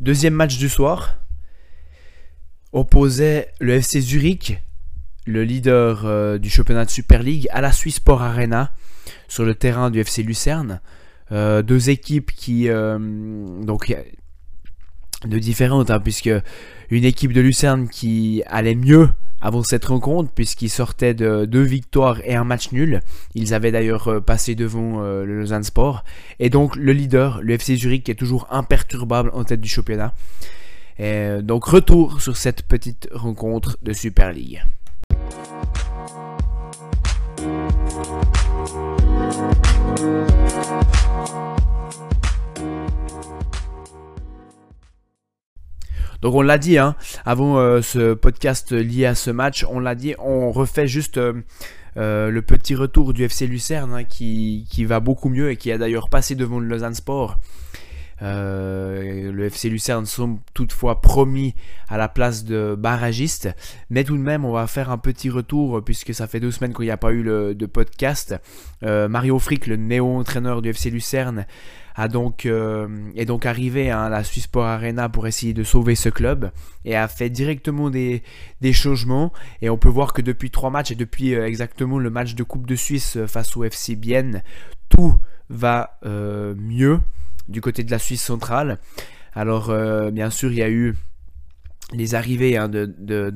Deuxième match du soir opposait le FC Zurich, le leader euh, du championnat de Super League, à la Swiss Sport Arena sur le terrain du FC Lucerne. Euh, deux équipes qui euh, donc de différentes hein, puisque une équipe de Lucerne qui allait mieux avant cette rencontre, puisqu'ils sortaient de deux victoires et un match nul. Ils avaient d'ailleurs euh, passé devant euh, le Lausanne Sport. Et donc le leader, le FC Zurich, qui est toujours imperturbable en tête du championnat. Et donc retour sur cette petite rencontre de Super League. Donc on l'a dit, hein, avant euh, ce podcast lié à ce match, on l'a dit, on refait juste euh, euh, le petit retour du FC Lucerne hein, qui, qui, va beaucoup mieux et qui a d'ailleurs passé devant le Lausanne Sport. Le FC Lucerne sont toutefois promis à la place de barragiste, mais tout de même on va faire un petit retour puisque ça fait deux semaines qu'il n'y a pas eu de podcast. Mario Frick, le néo-entraîneur du FC Lucerne, donc, euh, est donc arrivé à la Swiss Sport Arena pour essayer de sauver ce club et a fait directement des, changements. Et on peut voir que depuis trois matchs et depuis euh, exactement le match de Coupe de Suisse euh, face au FC Bienne, tout va mieux du côté de la Suisse centrale. Alors, bien sûr, il y a eu les arrivées hein, de, de,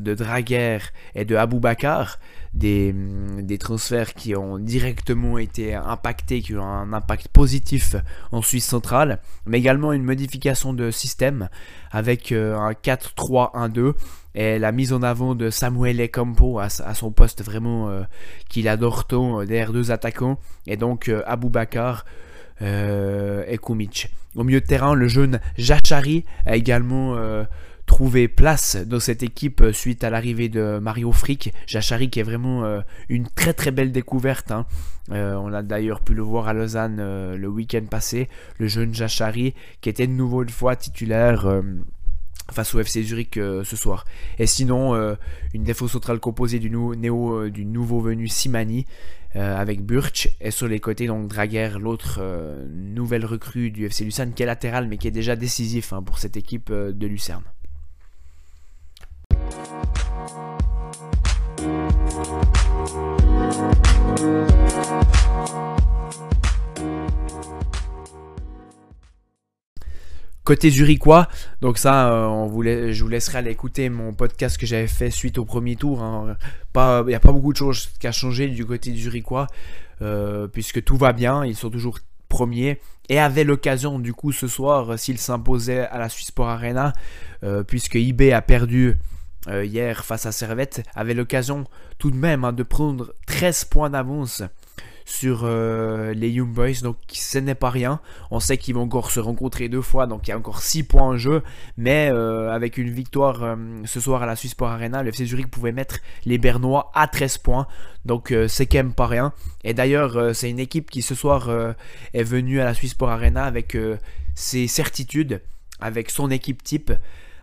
et de Bakar, des, des, transferts qui ont directement été impactés, qui ont un impact positif en Suisse centrale, mais également une modification de système avec euh, un 4-3-1-2 et la mise en avant de Samuel Campo à, son poste vraiment euh, qu'il adore tant euh, derrière deux attaquants, et donc Abou Bakar et Kumic. Au milieu de terrain, le jeune Jachari a également trouver place dans cette équipe euh, suite à l'arrivée de Mario Frick. Jachari qui est vraiment euh, une très très belle découverte. Hein. Euh, on a d'ailleurs pu le voir à Lausanne le week-end passé. Le jeune Jachari qui était de nouveau une fois titulaire face au FC Zurich ce soir. Et sinon, une défense centrale composée du, néo, du nouveau venu Simani avec Burch et sur les côtés donc Draguer, l'autre nouvelle recrue du FC Lucerne qui est latéral mais qui est déjà décisif hein, pour cette équipe de Lucerne. Côté zurichois, donc ça, euh, je vous laisserai aller écouter mon podcast que j'avais fait suite au premier tour. Hein. Il n'y a pas beaucoup de choses qui a changé du côté zurichois, euh, puisque tout va bien, ils sont toujours premiers et avaient l'occasion du coup ce soir, s'ils s'imposaient à la Swiss Sport Arena, euh, puisque eBay a perdu hier face à Servette, avait l'occasion tout de même hein, de prendre 13 points d'avance sur euh, les Young Boys, donc ce n'est pas rien. On sait qu'ils vont encore se rencontrer deux fois, donc il y a encore 6 points en jeu, mais euh, avec une victoire euh, ce soir à la Swiss Sport Arena, le FC pouvait mettre les Bernois à 13 points, donc c'est quand même pas rien. Et d'ailleurs, c'est une équipe qui ce soir est venue à la Swiss Sport Arena avec ses certitudes, avec son équipe type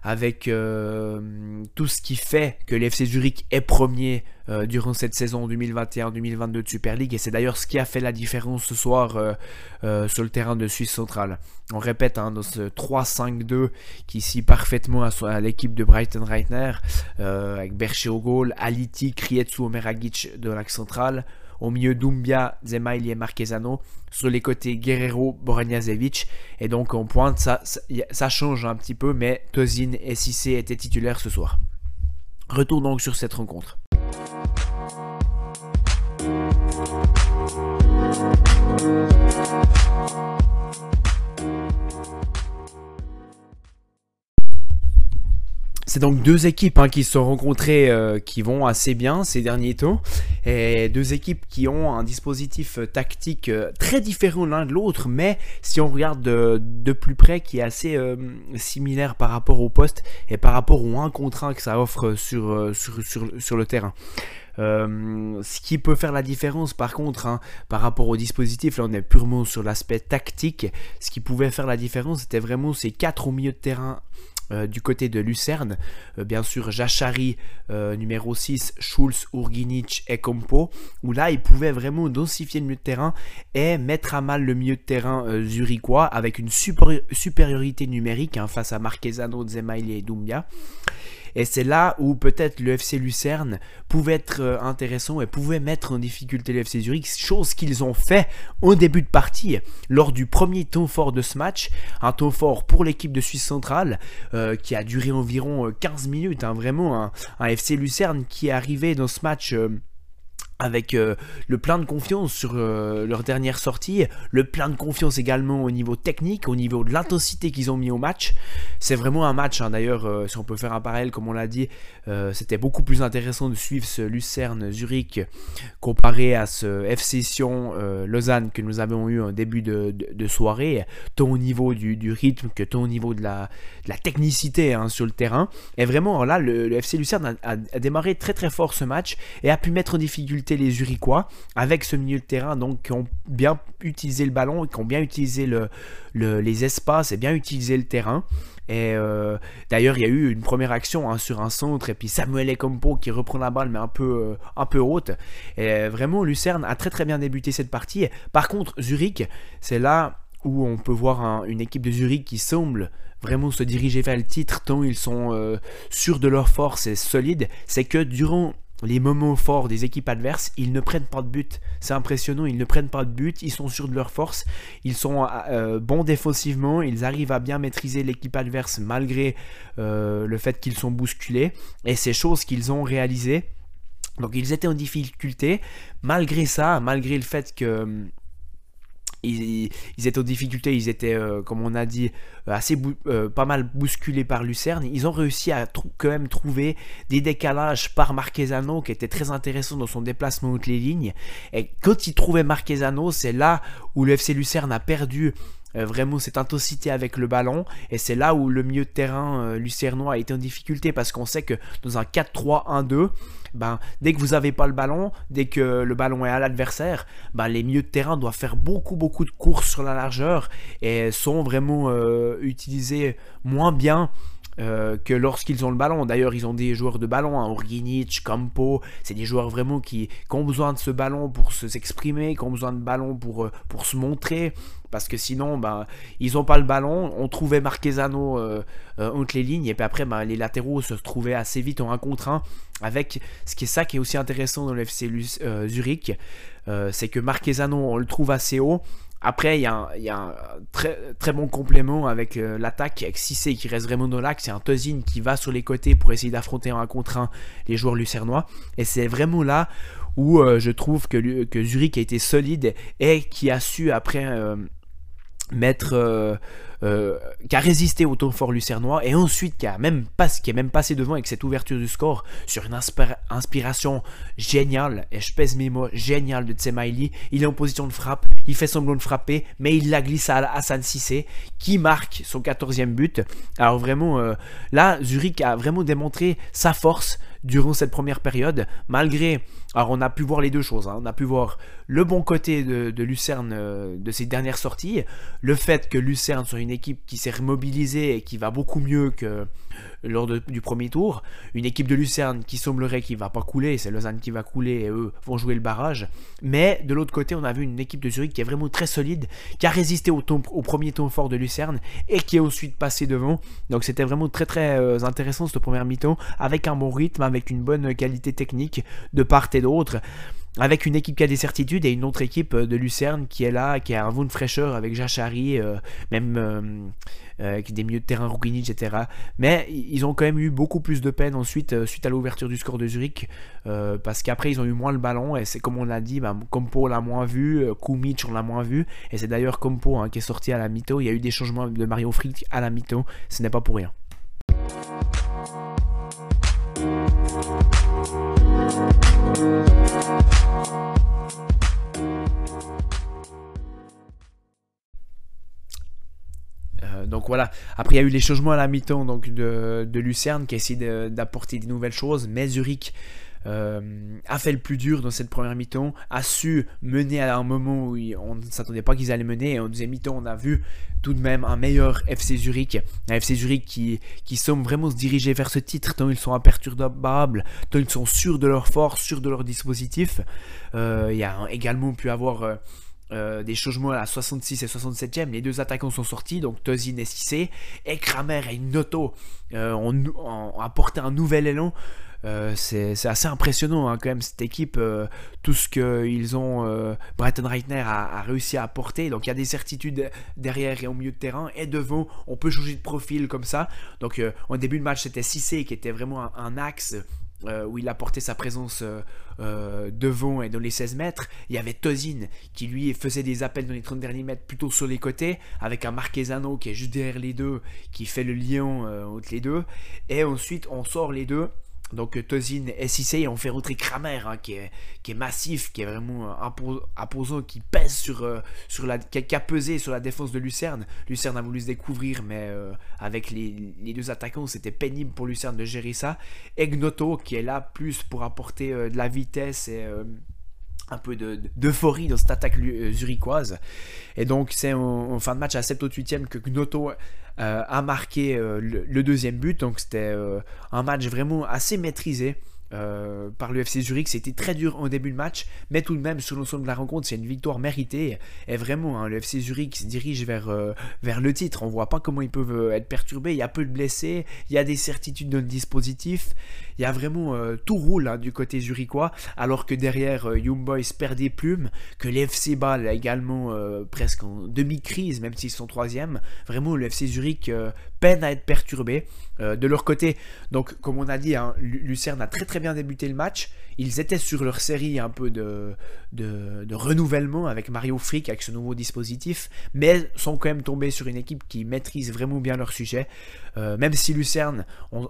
avec euh, tout ce qui fait que l'FC Zurich est premier euh, durant cette saison 2021-2022 de Super League. Et c'est d'ailleurs ce qui a fait la différence ce soir euh, sur le terrain de Suisse centrale. On répète, hein, dans ce 3-5-2 qui scie parfaitement à, l'équipe de Brighton Reitner, avec Berché au goal, Aliti, Krietsu, Omeragic de l'axe central. Au milieu, Dumbia, Zemaili et Marquezano. Sur les côtés, Guerrero, Boranjazevic. Et donc, en pointe, ça, change un petit peu, mais Tozin et Cissé étaient titulaires ce soir. Retour donc sur cette rencontre. C'est donc deux équipes hein, qui se sont rencontrées, euh, qui vont assez bien ces derniers temps, et deux équipes qui ont un dispositif euh, tactique euh, très différent l'un de l'autre, mais si on regarde de, plus près, qui est assez similaire par rapport au poste et par rapport au 1 contre 1 que ça offre sur, sur, le terrain. ce qui peut faire la différence par contre hein, par rapport au dispositif, là on est purement sur l'aspect tactique, ce qui pouvait faire la différence c'était vraiment ces quatre au milieu de terrain euh, du côté de Lucerne, euh, bien sûr Jachari euh, numéro 6, Schulz, Urginic et Compo, où là ils pouvaient vraiment densifier le milieu de terrain et mettre à mal le milieu de terrain zurichois avec une supériorité numérique hein, face à Marquezano, Zemaili et Doumbia. Et c'est là où peut-être le FC Lucerne pouvait être euh, intéressant et pouvait mettre en difficulté le FC Zurich, chose qu'ils ont fait au début de partie lors du premier temps fort de ce match. Un temps fort pour l'équipe de Suisse centrale euh, qui a duré environ 15 euh, minutes. Hein, vraiment un, un, FC Lucerne qui est arrivé dans ce match avec euh, le plein de confiance sur euh, leur dernière sortie, le plein de confiance également au niveau technique, au niveau de l'intensité qu'ils ont mis au match. C'est vraiment un match, hein. d'ailleurs, euh, si on peut faire un parallèle, comme on l'a dit, c'était beaucoup plus intéressant de suivre ce Lucerne-Zurich comparé à ce FC Sion Lausanne que nous avons eu en début de, soirée, tant au niveau du, rythme que tant au niveau de la, technicité hein, sur le terrain. Et vraiment, là, le, FC Lucerne a démarré très très fort ce match et a pu mettre en difficulté les Zurichois avec ce milieu de terrain donc qui ont bien utilisé le ballon qui ont bien utilisé le, les espaces et bien utilisé le terrain. Et euh, d'ailleurs, il y a eu une première action hein, sur un centre, et puis Samuel Ekompo qui reprend la balle, mais un peu, euh, un peu haute. Et vraiment, Lucerne a très très bien débuté cette partie. Par contre, Zurich, c'est là où on peut voir une équipe de Zurich qui semble vraiment se diriger vers le titre, tant ils sont euh, sûrs de leur force et solides. C'est que durant les moments forts des équipes adverses, ils ne prennent pas de but. C'est impressionnant, ils ne prennent pas de but, ils sont sûrs de leur force, ils sont euh, bons défensivement, ils arrivent à bien maîtriser l'équipe adverse malgré euh, le fait qu'ils sont bousculés, et ces choses qu'ils ont réalisées. Donc ils étaient en difficulté, malgré ça, malgré le fait que ils, étaient en difficulté, ils étaient, euh, comme on a dit, euh, assez euh, pas mal bousculés par Lucerne. Ils ont réussi à quand même trouver des décalages par Marquezano qui était très intéressant dans son déplacement entre les lignes. Et quand ils trouvaient Marquezano, c'est là où le FC Lucerne a perdu vraiment cette intensité avec le ballon. Et c'est là où le milieu de terrain euh, lucernois a été en difficulté parce qu'on sait que dans un 4-3-1-2, ben, dès que vous n'avez pas le ballon, dès que le ballon est à l'adversaire, ben, les milieux de terrain doivent faire beaucoup beaucoup de courses sur la largeur et sont vraiment euh, utilisés moins bien euh, que lorsqu'ils ont le ballon. D'ailleurs, ils ont des joueurs de ballon, hein, Campo, c'est des joueurs vraiment qui, ont besoin de ce ballon pour s'exprimer, qui ont besoin de ballon pour, euh, se montrer. Parce que sinon, ben, ils n'ont pas le ballon. On trouvait Marquezano euh, entre les lignes. Et puis après, ben, les latéraux se trouvaient assez vite en 1 contre 1. Avec ce qui est ça qui est aussi intéressant dans le FC Zurich. c'est que Marquezano, on le trouve assez haut. Après, il y a un, très, bon complément avec euh, l'attaque, avec Cissé qui reste vraiment dans l'axe. C'est un Tozin qui va sur les côtés pour essayer d'affronter un contre un les joueurs lucernois. Et c'est vraiment là où euh, je trouve que, que Zurich a été solide et qui a su après euh, mettre euh, qui a résisté au temps fort lucernois et ensuite qui a même est même passé devant avec cette ouverture du score sur une inspiration géniale, et je pèse mes mots, géniale de Tsemaili. Il est en position de frappe, il fait semblant de frapper, mais il la glisse à Hassan Sissé qui marque son 14e but. Alors vraiment, euh, là, Zurich a vraiment démontré sa force durant cette première période, malgré... Alors on a pu voir les deux choses, hein. on a pu voir le bon côté de, Lucerne euh, de ses dernières sorties, le fait que Lucerne soit une équipe qui s'est remobilisée et qui va beaucoup mieux que lors du premier tour, une équipe de Lucerne qui semblerait qu'il va pas couler, c'est Lausanne qui va couler et eux vont jouer le barrage, mais de l'autre côté on a vu une équipe de Zurich qui est vraiment très solide, qui a résisté au, premier tour fort de Lucerne et qui est ensuite passé devant, donc c'était vraiment très très euh, intéressant cette première mi-temps, avec un bon rythme, avec une bonne qualité technique de part et d'autre avec une équipe qui a des certitudes et une autre équipe euh, de Lucerne qui est là, qui a un vent de fraîcheur avec Jachari, euh, même euh, des milieux de terrain Ruginic, etc. Mais ils ont quand même eu beaucoup plus de peine ensuite, suite à l'ouverture du score de Zurich, parce qu'après ils ont eu moins le ballon, et c'est comme on l'a dit, bah, Compo l'a moins vu, Kumic on l'a moins vu, et c'est d'ailleurs Compo hein, qui est sorti à la mi-temps, il y a eu des changements de Mario Frick à la mi-temps, ce n'est pas pour rien. Donc voilà. Après, il y a eu les changements à la mi-temps donc de, Lucerne qui a essayé d'apporter des nouvelles choses, mais Zurich a fait le plus dur dans cette première mi-temps, a su mener à un moment où on ne s'attendait pas qu'ils allaient mener. Et en deuxième mi-temps, on a vu tout de même un meilleur FC Zurich. Un FC Zurich qui, qui semble vraiment se diriger vers ce titre, tant ils sont imperturbables, tant ils sont sûrs de leur force, sûrs de leur dispositif. il y a également pu avoir euh, des changements à la 66 et 67e, les deux attaquants sont sortis, donc Tozin et Cissé, et Kramer et Noto euh, ont, apporté un nouvel élan. Euh, c'est assez impressionnant hein, quand même cette équipe, tout ce qu'ils ont, Breton Reitner a, réussi à apporter. Donc il y a des certitudes derrière et au milieu de terrain, et devant, on peut changer de profil comme ça. Donc au début de match, c'était Cissé qui était vraiment un axe euh, où il apportait sa présence euh, euh, devant et dans les 16 mètres. Il y avait Tozin qui lui faisait des appels dans les 30 derniers mètres plutôt sur les côtés, avec un Marquesano qui est juste derrière les deux, qui fait le lien entre les deux. Et ensuite on sort les deux donc euh, et Cissé ont fait rentrer Kramer, hein, qui, est, qui, massif, qui est vraiment imposant, qui pèse sur, euh, la, qui a, pesé sur la défense de Lucerne. Lucerne a voulu se découvrir, mais euh, avec les, les, deux attaquants, c'était pénible pour Lucerne de gérer ça. Egnoto, qui est là plus pour apporter de la vitesse et un peu d'euphorie dans cette attaque zurichoise. Et donc c'est en, fin de match à 7 ou 8 e que Gnoto euh, a marqué euh, le, deuxième but. Donc c'était euh, un match vraiment assez maîtrisé. Euh, par l'UFC Zurich. C'était très dur en début de match, mais tout de même, sur l'ensemble de la rencontre, c'est une victoire méritée. Et vraiment, hein, l'UFC Zurich se dirige vers, euh, vers le titre. On voit pas comment ils peuvent euh, être perturbés. Il y a peu de blessés, il y a des certitudes dans le dispositif. Il y a vraiment tout roule hein, du côté zurichois, alors que derrière, Young Boys perd des plumes, que l'FC Ball également presque en demi-crise, même s'ils sont troisième. Vraiment, l'UFC Zurich peine à être perturbé. de leur côté, donc comme on a dit, hein, Lucerne a très très bien débuté le match. Ils étaient sur leur série un peu de, de, renouvellement avec Mario Frick, avec ce nouveau dispositif, mais sont quand même tombés sur une équipe qui maîtrise vraiment bien leur sujet. Euh, même si Lucerne, on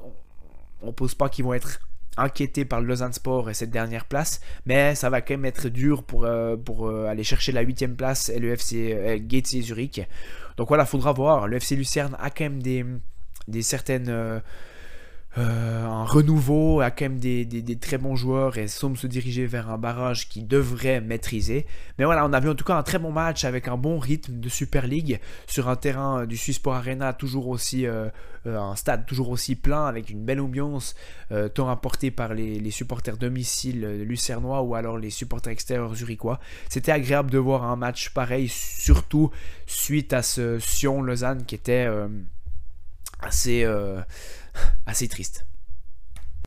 ne pose pas qu'ils vont être inquiétés par le Lausanne Sport et cette dernière place, mais ça va quand même être dur pour, euh, pour euh, aller chercher la 8 place et le FC Gates et Zurich. Donc voilà, faudra voir. Le FC Lucerne a quand même des, des certaines euh, un renouveau, a quand même des, très bons joueurs et semble se diriger vers un barrage qui devrait maîtriser. Mais voilà, on a vu en tout cas un très bon match avec un bon rythme de Super League sur un terrain du Swissport Arena, toujours aussi euh, euh, un stade toujours aussi plein avec une belle ambiance, tant apportée par les, supporters domicile lucernois ou alors les supporters extérieurs zurichois. C'était agréable de voir un match pareil, surtout suite à ce Sion-Lausanne qui était assez assez triste.